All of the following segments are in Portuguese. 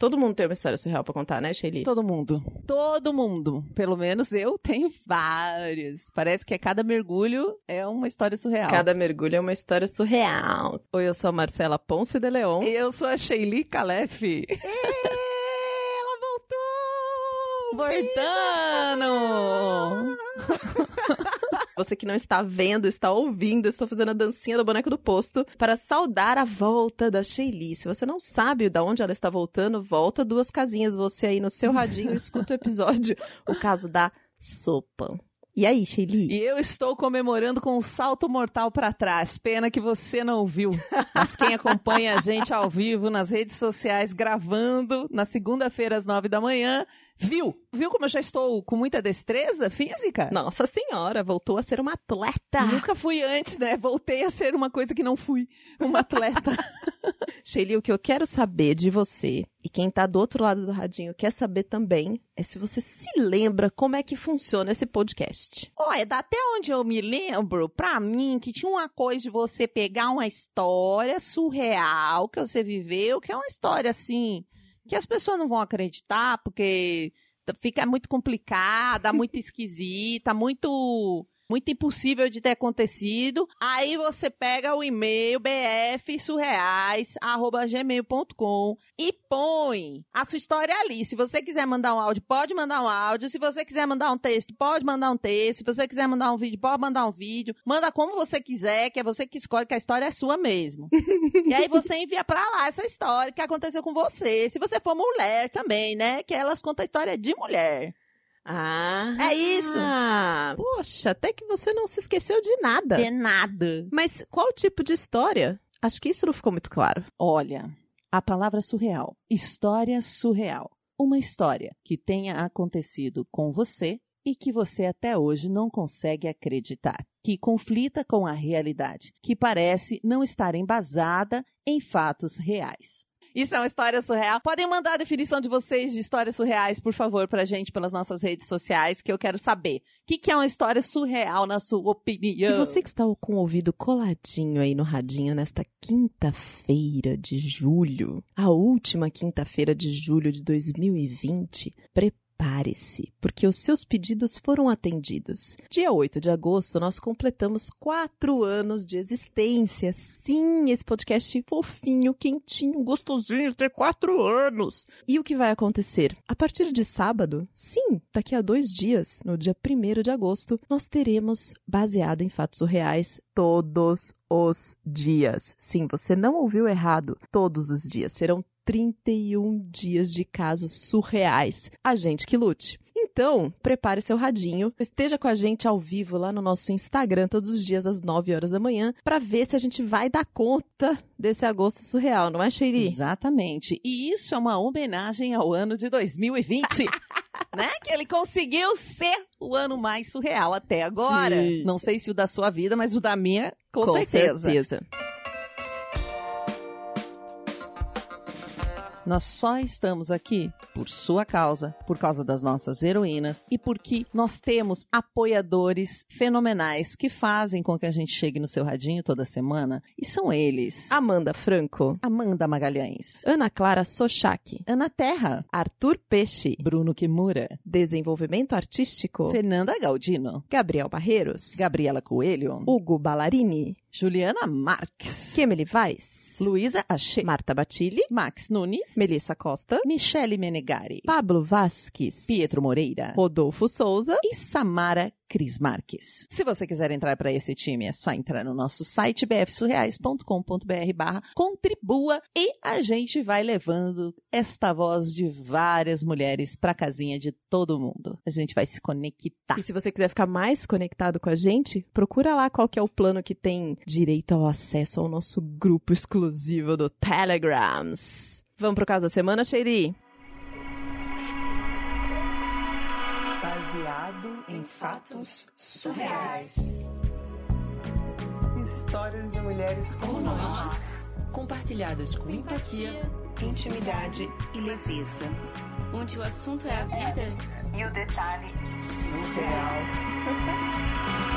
Todo mundo tem uma história surreal pra contar, né, Shelly? Todo mundo. Todo mundo. Pelo menos eu tenho vários. Parece que a cada mergulho é uma história surreal. Cada mergulho é uma história surreal. Oi, eu sou a Marcela Ponce de Leon. Eu sou a Sheili Calef. Ela voltou! Voltando! Você que não está vendo, está ouvindo, estou fazendo a dancinha do boneco do posto para saudar a volta da Sheili. Se você não sabe de onde ela está voltando, volta duas casinhas. Você aí no seu radinho escuta o episódio, o caso da sopa. E aí, Sheili? E eu estou comemorando com um salto mortal para trás. Pena que você não viu. Mas quem acompanha a gente ao vivo nas redes sociais, gravando na segunda-feira às nove da manhã, viu? Viu como eu já estou com muita destreza física? Nossa senhora, voltou a ser uma atleta. Nunca fui antes, né? Voltei a ser uma coisa que não fui, uma atleta. Sheili, o que eu quero saber de você, e quem tá do outro lado do radinho quer saber também, é se você se lembra como é que funciona esse podcast. Olha, até onde eu me lembro, pra mim, que tinha uma coisa de você pegar uma história surreal que você viveu, que é uma história assim, que as pessoas não vão acreditar, porque fica muito complicada, muito esquisita, muito muito impossível de ter acontecido. Aí você pega o e-mail bfsurreais@gmail.com e põe a sua história ali. Se você quiser mandar um áudio, pode mandar um áudio. Se você quiser mandar um texto, pode mandar um texto. Se você quiser mandar um vídeo, pode mandar um vídeo. Manda como você quiser, que é você que escolhe que a história é sua mesmo. e aí você envia pra lá essa história que aconteceu com você. Se você for mulher também, né? Que elas contam a história de mulher. Ah, É isso. Ah, poxa, até que você não se esqueceu de nada. De nada. Mas qual tipo de história? Acho que isso não ficou muito claro. Olha, a palavra surreal. História surreal. Uma história que tenha acontecido com você e que você até hoje não consegue acreditar. Que conflita com a realidade, que parece não estar embasada em fatos reais. Isso é uma história surreal. Podem mandar a definição de vocês de histórias surreais, por favor, pra gente pelas nossas redes sociais, que eu quero saber. O que, que é uma história surreal, na sua opinião? E você que está com o ouvido coladinho aí no radinho nesta quinta-feira de julho, a última quinta-feira de julho de 2020, prepare-se, porque os seus pedidos foram atendidos. Dia 8 de agosto, nós completamos quatro anos de existência. Sim, esse podcast fofinho, quentinho, gostosinho, ter quatro anos. E o que vai acontecer? A partir de sábado, sim, daqui a dois dias, no dia 1 de agosto, nós teremos, baseado em fatos reais, todos os dias. Sim, você não ouviu errado. Todos os dias. Serão 31 dias de casos surreais. A gente que lute. Então, prepare seu radinho, esteja com a gente ao vivo lá no nosso Instagram todos os dias às 9 horas da manhã para ver se a gente vai dar conta desse agosto surreal, não é, Sheiri? Exatamente. E isso é uma homenagem ao ano de 2020. né? Que ele conseguiu ser o ano mais surreal até agora. Sim. Não sei se o da sua vida, mas o da minha, com, Com certeza. certeza. Nós só estamos aqui por sua causa, por causa das nossas heroínas e porque nós temos apoiadores fenomenais que fazem com que a gente chegue no seu radinho toda semana. E são eles: Amanda Franco, Amanda Magalhães, Ana Clara Sochak, Ana Terra, Arthur Peixe, Bruno Kimura, Desenvolvimento Artístico, Fernanda Galdino, Gabriel Barreiros, Gabriela Coelho, Hugo Ballarini, Juliana Marques, Kemely Weiss, Luísa Achê, Marta Batilli, Max Nunes, Melissa Costa, Michele Menegari, Pablo Vasques, Pietro Moreira. Rodolfo Souza. E Samara Cris Marques. Se você quiser entrar para esse time, é só entrar no nosso site bfsurreais.com.br barra contribua e a gente vai levando esta voz de várias mulheres para casinha de todo mundo. A gente vai se conectar. E se você quiser ficar mais conectado com a gente, procura lá qual que é o plano que tem direito ao acesso ao nosso grupo exclusivo do Telegrams. Vamos pro caso da semana, Sheiri? Baseado em fatos surreais. Histórias de mulheres como nós. compartilhadas com empatia, intimidade e leveza. onde o assunto é a vida. E o detalhe Surreal.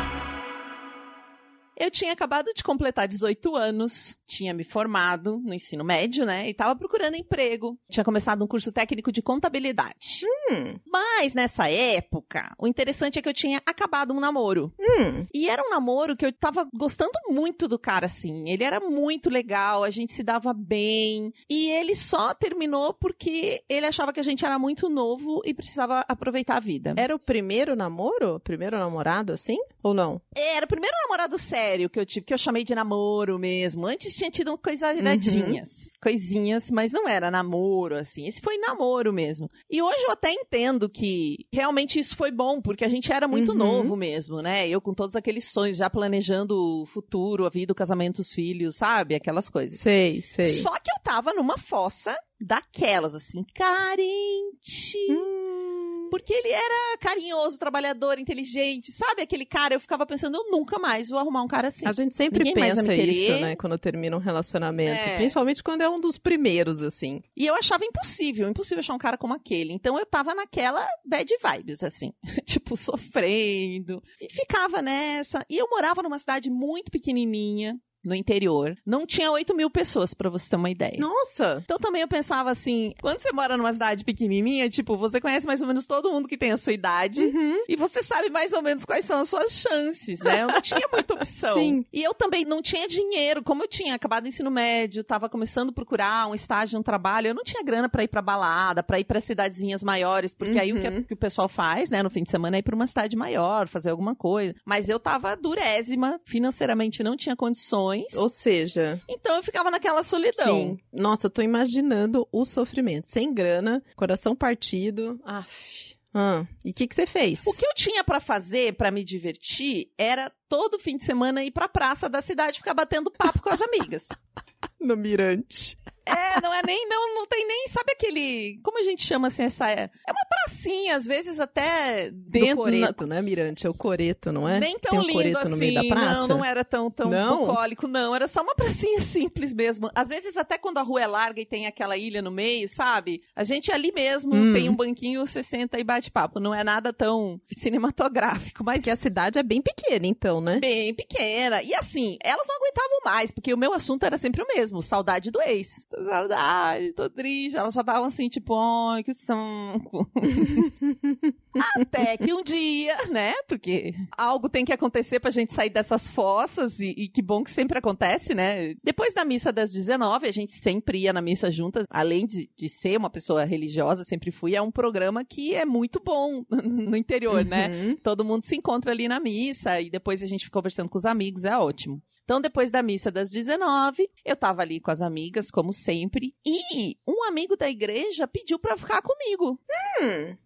Eu tinha acabado de completar 18 anos, tinha me formado no ensino médio, né? E tava procurando emprego. Tinha começado um curso técnico de contabilidade. Hum, Mas nessa época, o interessante é que eu tinha acabado um namoro. hum. E era um namoro que eu tava gostando muito do cara, assim. Ele era muito legal, a gente se dava bem. E ele só terminou porque ele achava que a gente era muito novo e precisava aproveitar a vida. Era o primeiro namoro? Primeiro namorado, assim? Ou não? Era o primeiro namorado sério que eu tive, que eu chamei de namoro mesmo. Antes tinha tido coisadinhas. Coisinhas, mas não era namoro, assim. Esse foi namoro mesmo. E hoje eu até entendo que realmente isso foi bom, porque a gente era muito Uhum. novo mesmo, né? Eu com todos aqueles sonhos, já planejando o futuro, a vida, o casamento, os filhos, sabe? Aquelas coisas. Sei, sei. Só que eu tava numa fossa daquelas, assim, carente. Hum. Porque ele era carinhoso, trabalhador, inteligente, sabe? Aquele cara, eu ficava pensando, eu nunca mais vou arrumar um cara assim. A gente sempre Ninguém pensa isso, né? Quando termina um relacionamento. É. Principalmente quando é um dos primeiros, assim. E eu achava impossível, impossível achar um cara como aquele. Então eu tava naquela bad vibes, assim. tipo, sofrendo. E ficava nessa. E eu morava numa cidade muito pequenininha. No interior. Não tinha 8 mil pessoas, pra você ter uma ideia. Nossa! Então também eu pensava assim, quando você mora numa cidade pequenininha, tipo, você conhece mais ou menos todo mundo que tem a sua idade Uhum. e você sabe mais ou menos quais são as suas chances, né? Eu não tinha muita opção. Sim. E eu também não tinha dinheiro, como eu tinha acabado o ensino médio, tava começando a procurar um estágio, um trabalho, eu não tinha grana pra ir pra balada, pra ir pra cidadezinhas maiores, porque aí o que, Uhum. que o pessoal faz, né, no fim de semana é ir pra uma cidade maior, fazer alguma coisa. Mas eu tava durésima, financeiramente não tinha condições. Ou seja, Então eu ficava naquela solidão. sim. Nossa, eu tô imaginando o sofrimento. Sem grana, coração partido. Aff. Ah, e o que, que você fez? O que eu tinha pra fazer pra me divertir era todo fim de semana ir pra praça da cidade ficar batendo papo com as amigas. No Mirante. É, não é nem, não, não tem nem, sabe aquele, como a gente chama assim essa, é é uma pracinha, às vezes até Do dentro, Coreto, né, Mirante? É o Coreto, não é? nem tão um lindo assim, não, não era tão, tão Não? bucólico, não, era só uma pracinha simples mesmo, às vezes até quando a rua é larga e tem aquela ilha no meio, sabe, a gente ali mesmo Hum. tem um banquinho, você senta e bate papo, não é nada tão cinematográfico, mas Porque a cidade é bem pequena, então, né? bem pequena. E assim, elas não aguentavam mais, porque o meu assunto era sempre o mesmo, saudade do ex. Tô Saudade, tô triste. Elas só estavam assim, tipo, ai, que saco. Até que um dia, né? Porque algo tem que acontecer pra gente sair dessas fossas, e, e que bom que sempre acontece, né? Depois da missa das 19, a gente sempre ia na missa juntas, além de, de ser uma pessoa religiosa, sempre fui. É um programa que é muito bom no interior, né? Uhum. Todo mundo se encontra ali na missa e depois a gente fica conversando com os amigos, é ótimo. Então, depois da missa das 19, eu tava ali com as amigas, como sempre, e um amigo da igreja pediu pra ficar comigo. Hum.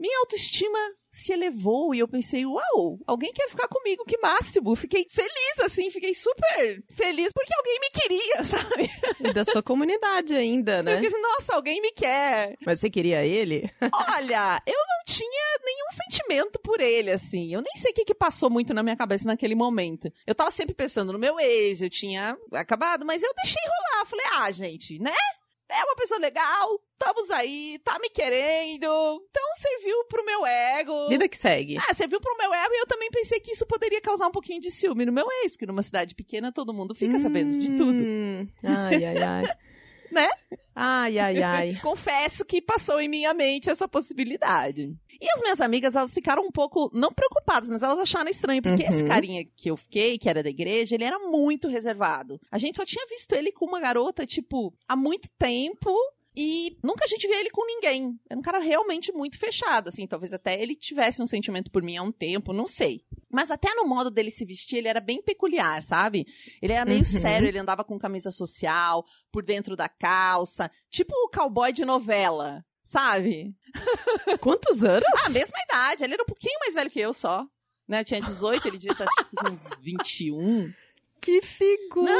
Minha autoestima se elevou e eu pensei, uau, alguém quer ficar comigo, que máximo. Fiquei feliz, assim, fiquei super feliz porque alguém me queria, sabe? E da sua comunidade ainda, Eu né? disse, nossa, alguém me quer. Mas você queria ele? Olha, eu não tinha nenhum sentimento por ele, assim. Eu nem sei o que, que passou muito na minha cabeça naquele momento. Eu tava sempre pensando no meu ex, eu tinha acabado, mas eu deixei rolar. Falei, ah, gente, né? É uma pessoa legal, estamos aí, tá me querendo. Então serviu pro meu ego. Vida que segue. Ah, serviu pro meu ego e eu também pensei que isso poderia causar um pouquinho de ciúme no meu ex, porque numa cidade pequena todo mundo fica sabendo de tudo. Hum. Ai, ai, ai. Né? Ai, ai, ai. Confesso que passou em minha mente essa possibilidade. E as minhas amigas, elas ficaram um pouco, não preocupadas, mas elas acharam estranho, porque Uhum. esse carinha que eu fiquei, que era da igreja, ele era muito reservado. A gente só tinha visto ele com uma garota, tipo, há muito tempo. E nunca a gente via ele com ninguém. Era um cara realmente muito fechado, assim. Talvez até ele tivesse um sentimento por mim há um tempo, não sei. Mas até no modo dele se vestir, ele era bem peculiar, sabe? Ele era meio Uhum. sério, ele andava com camisa social, por dentro da calça. Tipo o cowboy de novela, sabe? Quantos anos? Ah, mesma idade. Ele era um pouquinho mais velho que eu só. Né? Eu tinha 18, ele devia estar acho que, com uns 21. Que figura,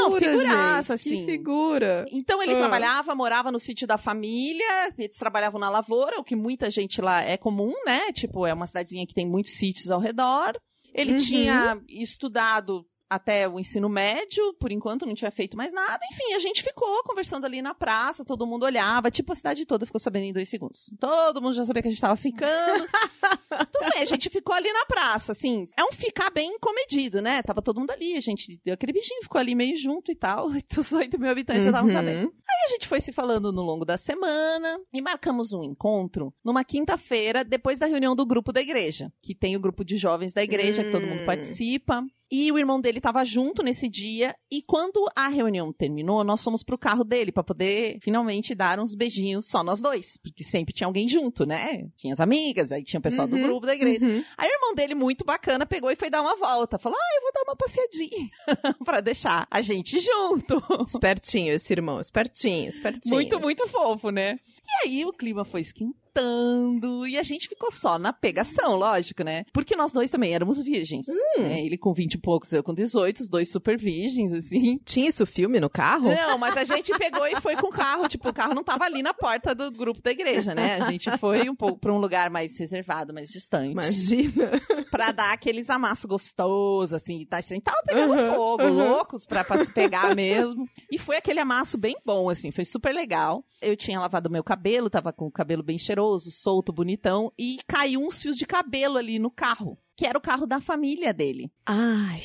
Assim. Que figura. Então ele Ah. trabalhava, morava no sítio da família, eles trabalhavam na lavoura, o que muita gente lá é comum, né? Tipo, é uma cidadezinha que tem muitos sítios ao redor. Ele Uhum. tinha estudado até o ensino médio, por enquanto não tinha feito mais nada. Enfim, a gente ficou conversando ali na praça, todo mundo olhava, tipo, a cidade toda ficou sabendo em dois segundos. Todo mundo já sabia que a gente tava ficando. Tudo bem, a gente ficou ali na praça, assim. É um ficar bem comedido, né? Tava todo mundo ali, a gente. Aquele bichinho ficou ali meio junto e tal. Os 8 mil habitantes já estavam Uhum. sabendo. Aí a gente foi se falando no longo da semana e marcamos um encontro numa quinta-feira, depois da reunião do grupo da igreja, que tem o grupo de jovens da igreja, que todo mundo Hum. participa. E o irmão dele estava junto nesse dia. E quando a reunião terminou, nós fomos pro carro dele para poder finalmente dar uns beijinhos só nós dois. Porque sempre tinha alguém junto, né? Tinha as amigas, aí tinha o pessoal do Uhum. grupo da igreja. Uhum. Aí o irmão dele, muito bacana, pegou e foi dar uma volta. Falou: Ah, eu vou dar uma passeadinha pra deixar a gente junto. Espertinho esse irmão, espertinho, espertinho. Muito, muito fofo, né? E aí o clima foi esquentando e a gente ficou só na pegação, lógico, né? Porque nós dois também éramos virgens. né? Ele com 20 e poucos, eu com 18, os dois super virgens, assim. Tinha isso filme no carro? Não, mas a gente pegou e foi com o carro. Tipo, o carro não tava ali na porta do grupo da igreja, né? A gente foi um pouco pra um lugar mais reservado, mais distante. Imagina. Pra dar aqueles amassos gostosos, assim. Tá, assim tava pegando Uhum, fogo, uhum. loucos pra, pra se pegar mesmo. E foi aquele amasso bem bom, assim. Foi super legal. Eu tinha lavado meu cabelo, tava com o cabelo bem cheiroso, solto, bonitão. E caiu uns fios de cabelo ali no carro. Que era o carro da família dele. Ai,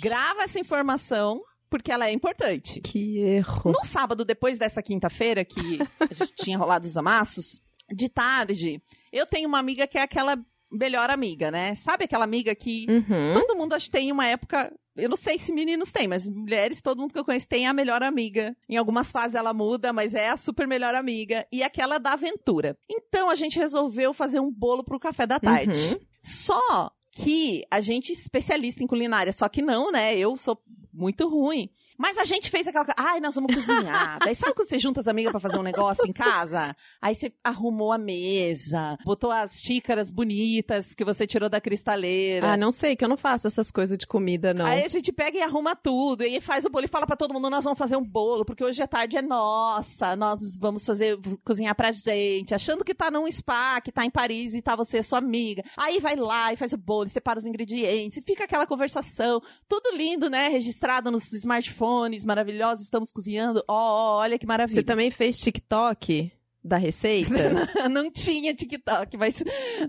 Grava essa informação, porque ela é importante. que erro. No sábado, depois dessa quinta-feira, que a gente tinha rolado os amassos, de tarde, eu tenho uma amiga que é aquela melhor amiga, né? Sabe aquela amiga que Uhum. todo mundo acho que tem uma época. Eu não sei se meninos têm, mas mulheres, todo mundo que eu conheço tem a melhor amiga. Em algumas fases ela muda, mas é a super melhor amiga. E aquela da aventura. Então a gente resolveu fazer um bolo pro café da tarde. Uhum. Só que a gente é especialista em culinária, só que não, né? Eu sou muito ruim. Mas a gente fez aquela. Ai, nós vamos cozinhar. Daí sabe quando você junta as amigas pra fazer um negócio em casa? Aí você arrumou a mesa, botou as xícaras bonitas que você tirou da cristaleira. Ah, não sei, que eu não faço essas coisas de comida, não. Aí a gente pega e arruma tudo, e faz o bolo e fala pra todo mundo, nós vamos fazer um bolo, porque hoje a tarde é nossa, nós vamos fazer, cozinhar pra gente, achando que tá num spa, que tá em Paris e tá você, sua amiga. Aí vai lá e faz o bolo, e separa os ingredientes, e fica aquela conversação, tudo lindo, né, registrado nos smartphones maravilhosos, estamos cozinhando, ó, ó, olha que maravilha. Você também fez TikTok da receita? não tinha TikTok, mas,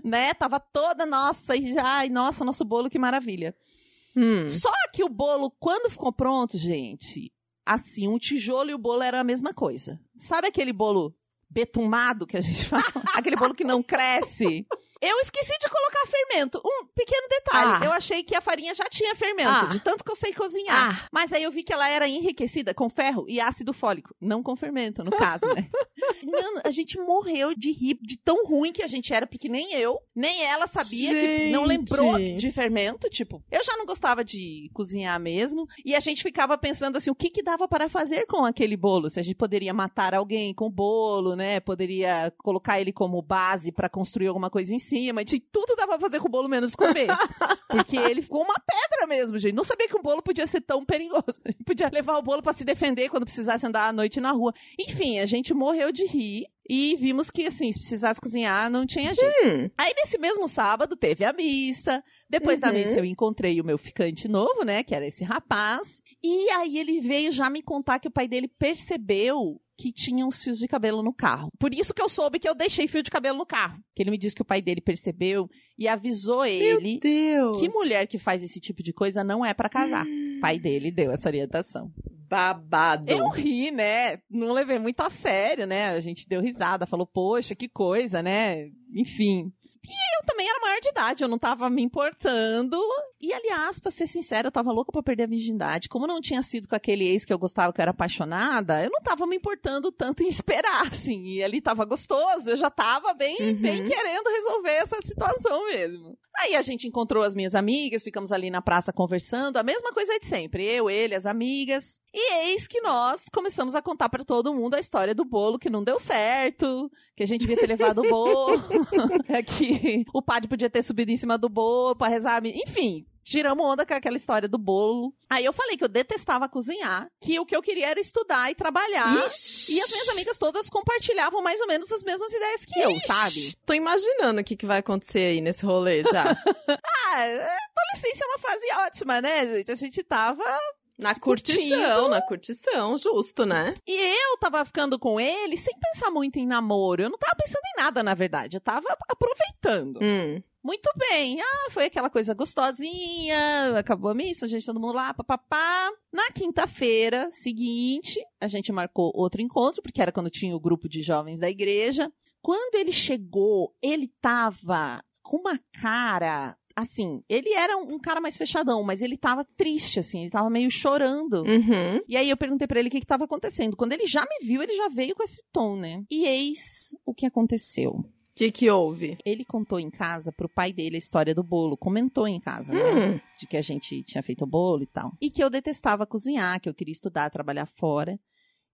né, tava toda, nossa, e já, ai, nossa, nosso bolo, que maravilha. hum. Só que o bolo, quando ficou pronto, gente, assim, um tijolo e o bolo era a mesma coisa. Sabe aquele bolo betumado que a gente fala? aquele bolo que não cresce? Eu esqueci de colocar fermento. Um pequeno detalhe. Ah. Eu achei que a farinha já tinha fermento, Ah. de tanto que eu sei cozinhar. Ah. Mas aí eu vi que ela era enriquecida com ferro e ácido fólico. Não com fermento, no caso, né? Mano, a gente morreu de rir de tão ruim que a gente era, porque nem eu, nem ela sabia que não Gente. lembrou de fermento, tipo. Eu já não gostava de cozinhar mesmo, e a gente ficava pensando assim, o que que dava para fazer com aquele bolo? Se a gente poderia matar alguém com o bolo, né? Poderia colocar ele como base para construir alguma coisa em cima, de tudo dava pra fazer com o bolo menos comer. Porque ele ficou uma pedra mesmo, gente. Não sabia que um bolo podia ser tão perigoso. Gente podia levar o bolo para se defender quando precisasse andar à noite na rua. Enfim, a gente morreu de rir. E vimos que, assim, se precisasse cozinhar, não tinha jeito. Hum. Aí, nesse mesmo sábado, teve a missa. Depois da Uhum. missa, eu encontrei o meu ficante novo, né? Que era esse rapaz. E aí, ele veio já me contar que o pai dele percebeu que tinha uns fios de cabelo no carro. Por isso que eu soube que eu deixei fio de cabelo no carro. Que ele me disse que o pai dele percebeu e avisou ele Meu Deus. que mulher que faz esse tipo de coisa não é pra casar. O pai dele deu essa orientação. Babado. Eu ri, né? Não levei muito a sério, né? A gente deu risada, falou, poxa, que coisa, né? Enfim. E eu também era maior de idade, eu não tava me importando. E, aliás, pra ser sincera, eu tava louca pra perder a virgindade. Como não tinha sido com aquele ex que eu gostava, que eu era apaixonada, eu não tava me importando tanto em esperar, assim. E ali tava gostoso, eu já tava bem, Uhum. bem querendo resolver essa situação mesmo. Aí a gente encontrou as minhas amigas, ficamos ali na praça conversando, a mesma coisa de sempre. Eu, ele, as amigas. E eis que nós começamos a contar pra todo mundo a história do bolo que não deu certo, que a gente devia ter levado o bolo, que o padre podia ter subido em cima do bolo pra rezar. Enfim, tiramos onda com aquela história do bolo. Aí eu falei que eu detestava cozinhar, que o que eu queria era estudar e trabalhar. E as minhas amigas todas compartilhavam mais ou menos as mesmas ideias que eu, sabe? Tô imaginando o que, que vai acontecer aí nesse rolê já. Ah, adolescência é uma fase ótima, né, gente? A gente tava Na Curtindo. curtição, na curtição, justo, né? E eu tava ficando com ele sem pensar muito em namoro. Eu não tava pensando em nada, na verdade. Eu tava aproveitando. Hum. Muito bem. Ah, foi aquela coisa gostosinha. Acabou a missa, a gente todo mundo lá, papapá. Na quinta-feira seguinte, a gente marcou outro encontro, porque era quando tinha o grupo de jovens da igreja. Quando ele chegou, ele tava com uma cara. Assim, ele era um um cara mais fechadão, mas ele tava triste, assim, ele tava meio chorando. Uhum. E aí eu perguntei pra ele o que que tava acontecendo. Quando ele já me viu, ele já veio com esse tom, né? E eis o que aconteceu. O que que houve? Ele contou em casa pro pai dele a história do bolo, comentou em casa, né? Hum. De que a gente tinha feito o bolo e tal. E que eu detestava cozinhar, que eu queria estudar, trabalhar fora.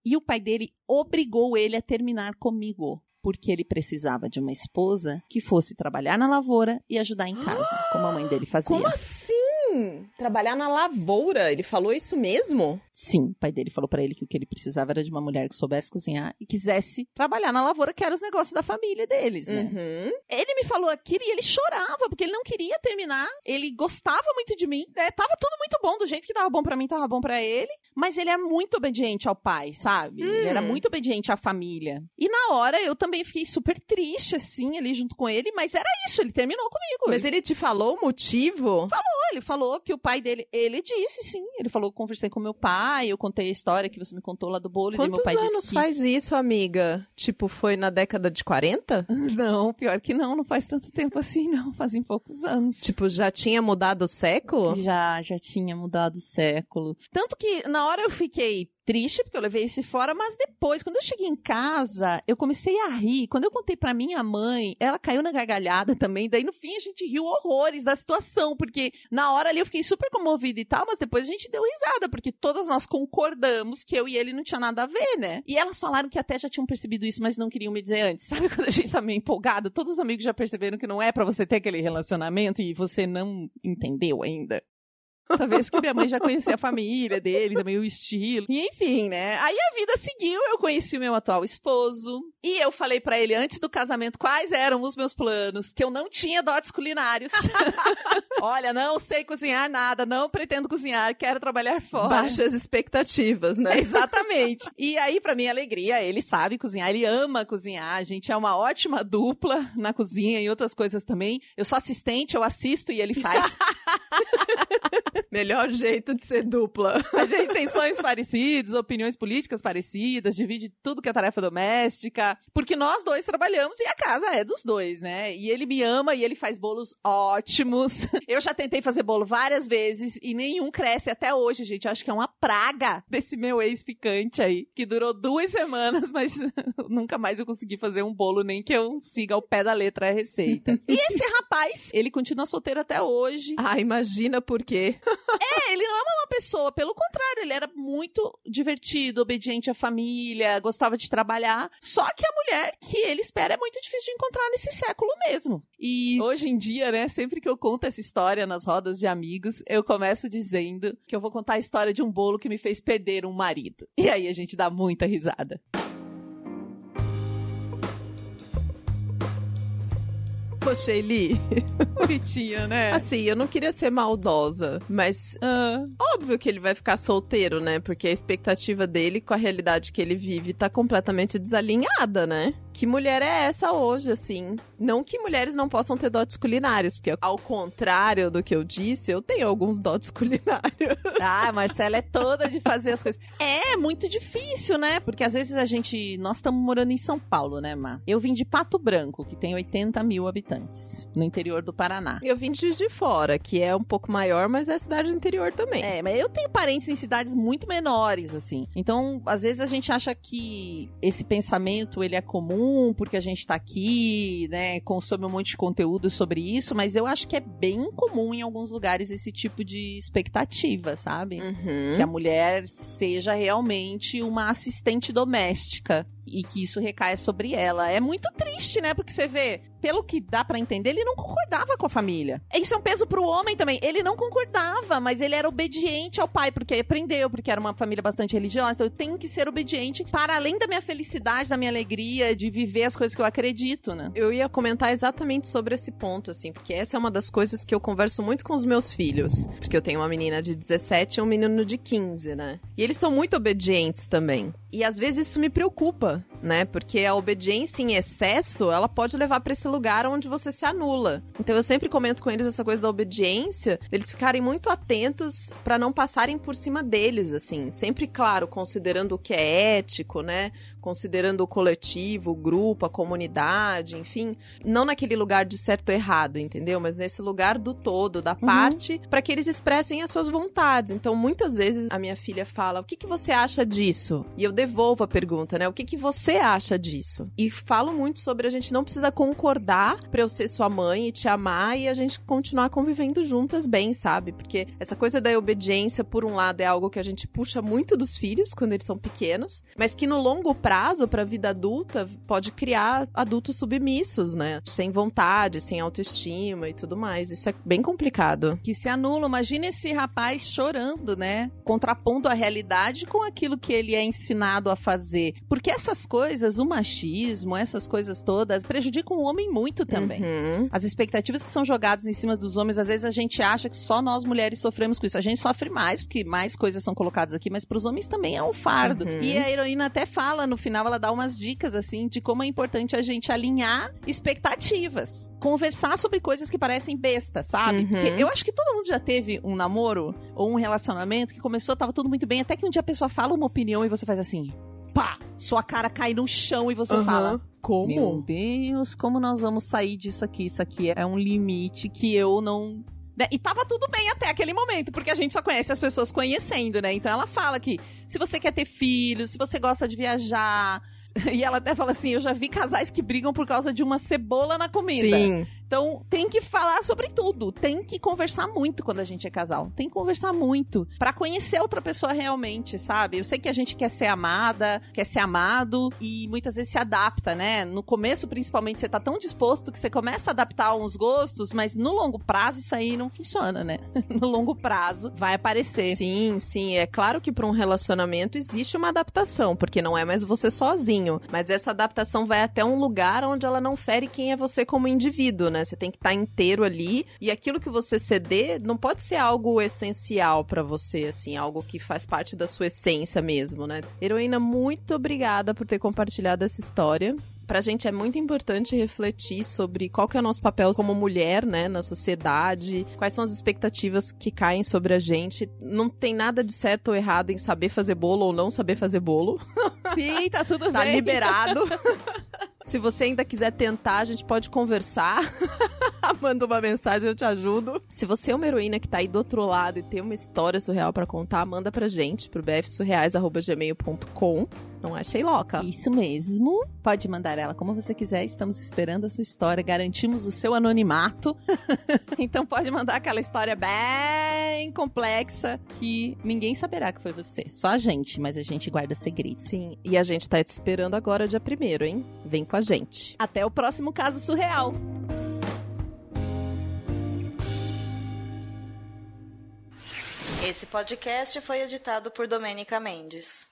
E o pai dele obrigou ele a terminar comigo. Porque ele precisava de uma esposa que fosse trabalhar na lavoura e ajudar em casa, como a mãe dele fazia. Como assim? Trabalhar na lavoura? Ele falou isso mesmo? Sim, o pai dele falou pra ele que o que ele precisava era de uma mulher que soubesse cozinhar e quisesse trabalhar na lavoura, que era os negócios da família deles, né? Uhum. Ele me falou aquilo e ele chorava, porque ele não queria terminar. Ele gostava muito de mim, né? Tava tudo muito bom, do jeito que tava bom pra mim, tava bom pra ele. Mas ele é muito obediente ao pai, sabe? Ele era Hum. muito obediente à família. E na hora eu também fiquei super triste, assim, ali junto com ele. Mas era isso, ele terminou comigo. Mas ele te falou o motivo? Ele falou que o pai dele, ele disse sim. Ele falou que conversei com meu pai, eu contei a história que você me contou lá do bolo. e Quantos meu pai anos disse que... faz isso, amiga? Tipo, foi na década de 40? Não, pior que não, não faz tanto tempo assim, não. Fazem poucos anos. Tipo, já tinha mudado o século? Já, já tinha mudado o século. Tanto que na hora eu fiquei triste porque eu levei esse fora, mas depois, quando eu cheguei em casa, eu comecei a rir. Quando eu contei pra minha mãe, ela caiu na gargalhada também. Daí no fim a gente riu horrores da situação, porque na hora ali eu fiquei super comovida e tal, mas depois a gente deu risada, porque todas nós concordamos que eu e ele não tinha nada a ver, né? E elas falaram que até já tinham percebido isso, mas não queriam me dizer antes. Sabe quando a gente tá meio empolgada? Todos os amigos já perceberam que não é pra você ter aquele relacionamento e você não entendeu ainda. Talvez que minha mãe já conhecia a família dele, também o estilo. E enfim, né? Aí a vida seguiu, eu conheci o meu atual esposo. E eu falei pra ele antes do casamento quais eram os meus planos. Que eu não tinha dotes culinários. Olha, não sei cozinhar nada, não pretendo cozinhar, quero trabalhar fora. Baixas expectativas, né? Exatamente. E aí, pra minha alegria, ele sabe cozinhar, ele ama cozinhar. A gente é uma ótima dupla na cozinha e outras coisas também. Eu sou assistente, eu assisto e ele faz. Melhor jeito de ser dupla. A gente tem sonhos parecidos, opiniões políticas parecidas, divide tudo que é tarefa doméstica, porque nós dois trabalhamos e a casa é dos dois, né? E ele me ama e ele faz bolos ótimos. Eu já tentei fazer bolo várias vezes e nenhum cresce até hoje, gente. Eu acho que é uma praga desse meu ex picante aí, que durou duas semanas, mas nunca mais eu consegui fazer um bolo, nem que eu siga ao pé da letra a receita. E esse rapaz, ele continua solteiro até hoje. Ah, imagina por quê. É, ele não é uma pessoa, pelo contrário, ele era muito divertido, obediente à família, gostava de trabalhar. Só que a mulher que ele espera é muito difícil de encontrar nesse século mesmo. E hoje em dia, né, sempre que eu conto essa história nas rodas de amigos, eu começo dizendo que eu vou contar a história de um bolo que me fez perder um marido. E aí a gente dá muita risada. Poxa, Eli, Bonitinha, né? assim, eu não queria ser maldosa, mas Ah, óbvio que ele vai ficar solteiro, né? Porque a expectativa dele com a realidade que ele vive tá completamente desalinhada, né? Que mulher é essa hoje, assim? Não que mulheres não possam ter dotes culinários, porque ao contrário do que eu disse, eu tenho alguns dotes culinários. Ah, a Marcela é toda de fazer as coisas. É muito difícil, né? Porque às vezes a gente. Nós estamos morando em São Paulo, né, Má? Eu vim de Pato Branco, que tem 80 mil habitantes, no interior do Paraná. Eu vim de Juiz de Fora, que é um pouco maior, mas é cidade do interior também. É, mas eu tenho parentes em cidades muito menores, assim. Então, às vezes a gente acha que esse pensamento ele é comum porque a gente tá aqui, né, consome um monte de conteúdo sobre isso, mas eu acho que é bem comum em alguns lugares esse tipo de expectativa, sabe? Uhum. que a mulher seja realmente uma assistente doméstica. E que isso recaia sobre ela. É muito triste, né? Porque você vê, pelo que dá pra entender, ele não concordava com a família. Isso é um peso pro homem também. Ele não concordava, mas ele era obediente ao pai, porque aprendeu, porque era uma família bastante religiosa. Então eu tenho que ser obediente para além da minha felicidade, da minha alegria, de viver as coisas que eu acredito, né? Eu ia comentar exatamente sobre esse ponto, assim, porque essa é uma das coisas que eu converso muito com os meus filhos. Porque eu tenho uma menina de 17 e um menino de 15, né? E eles são muito obedientes também. E às vezes isso me preocupa, né? Porque a obediência em excesso, ela pode levar para esse lugar onde você se anula. Então eu sempre comento com eles essa coisa da obediência, eles ficarem muito atentos para não passarem por cima deles, assim. Sempre, claro, considerando o que é ético, né? Considerando o coletivo, o grupo, a comunidade, enfim. Não naquele lugar de certo ou errado, entendeu? Mas nesse lugar do todo, da parte, para que eles expressem as suas vontades. Então, muitas vezes a minha filha fala: O que, que você acha disso? E eu devolvo a pergunta, né? O que, que você acha disso? E falo muito sobre a gente não precisa concordar pra eu ser sua mãe e te amar e a gente continuar convivendo juntas bem, sabe? Porque essa coisa da obediência, por um lado, é algo que a gente puxa muito dos filhos quando eles são pequenos, mas que no longo prazo, pra vida adulta, pode criar adultos submissos, né? Sem vontade, sem autoestima e tudo mais. Isso é bem complicado. Que se anulam. Imagina esse rapaz chorando, né? Contrapondo a realidade com aquilo que ele é ensinado a fazer. Porque essas coisas, o machismo, essas coisas todas, prejudicam o homem muito também. Uhum. As expectativas que são jogadas em cima dos homens, às vezes a gente acha que só nós mulheres sofremos com isso. A gente sofre mais, porque mais coisas são colocadas aqui, mas pros homens também é um fardo. Uhum. E a heroína até fala no final, ela dá umas dicas, assim, de como é importante a gente alinhar expectativas. Conversar sobre coisas que parecem bestas, sabe? Uhum. Porque eu acho que todo mundo já teve um namoro ou um relacionamento que começou, tava tudo muito bem, até que um dia a pessoa fala uma opinião e você faz assim, pá! Sua cara cai no chão e você Uhum. fala, Como? meu Deus, como nós vamos sair disso aqui? Isso aqui é um limite que eu não. Né? E tava tudo bem até aquele momento, porque a gente só conhece as pessoas conhecendo, né? Então ela fala que se você quer ter filhos, se você gosta de viajar. E ela até fala assim: eu já vi casais que brigam por causa de uma cebola na comida. Sim. Então, tem que falar sobre tudo. Tem que conversar muito quando a gente é casal. Tem que conversar muito Pra conhecer outra pessoa realmente, sabe? Eu sei que a gente quer ser amada, quer ser amado e muitas vezes se adapta, né? No começo, principalmente, você tá tão disposto que você começa a adaptar uns gostos, mas no longo prazo isso aí não funciona, né? No longo prazo vai aparecer. Sim, sim. É claro que para um relacionamento existe uma adaptação, porque não é mais você sozinho. Mas essa adaptação vai até um lugar onde ela não fere quem é você como indivíduo, né? Você tem que estar inteiro ali. E aquilo que você ceder não pode ser algo essencial para você, assim, algo que faz parte da sua essência mesmo, né? Heroína, muito obrigada por ter compartilhado essa história. Pra gente é muito importante refletir sobre qual que é o nosso papel como mulher, né, na sociedade, quais são as expectativas que caem sobre a gente. Não tem nada de certo ou errado em saber fazer bolo ou não saber fazer bolo. Sim, tá tudo Tá bem. liberado. Se você ainda quiser tentar, a gente pode conversar. Manda uma mensagem, eu te ajudo. Se você é uma heroína que tá aí do outro lado e tem uma história surreal pra contar, manda pra gente pro bfsurreais.gmail.com. Não é Sheiloca. Isso mesmo. Pode mandar ela como você quiser. Estamos esperando a sua história. Garantimos o seu anonimato. então pode mandar aquela história bem complexa que ninguém saberá que foi você. Só a gente, mas a gente guarda segredo. Sim, e a gente tá te esperando agora dia primeiro, hein? Vem com a gente. Até o próximo caso surreal. Esse podcast foi editado por Domênica Mendes.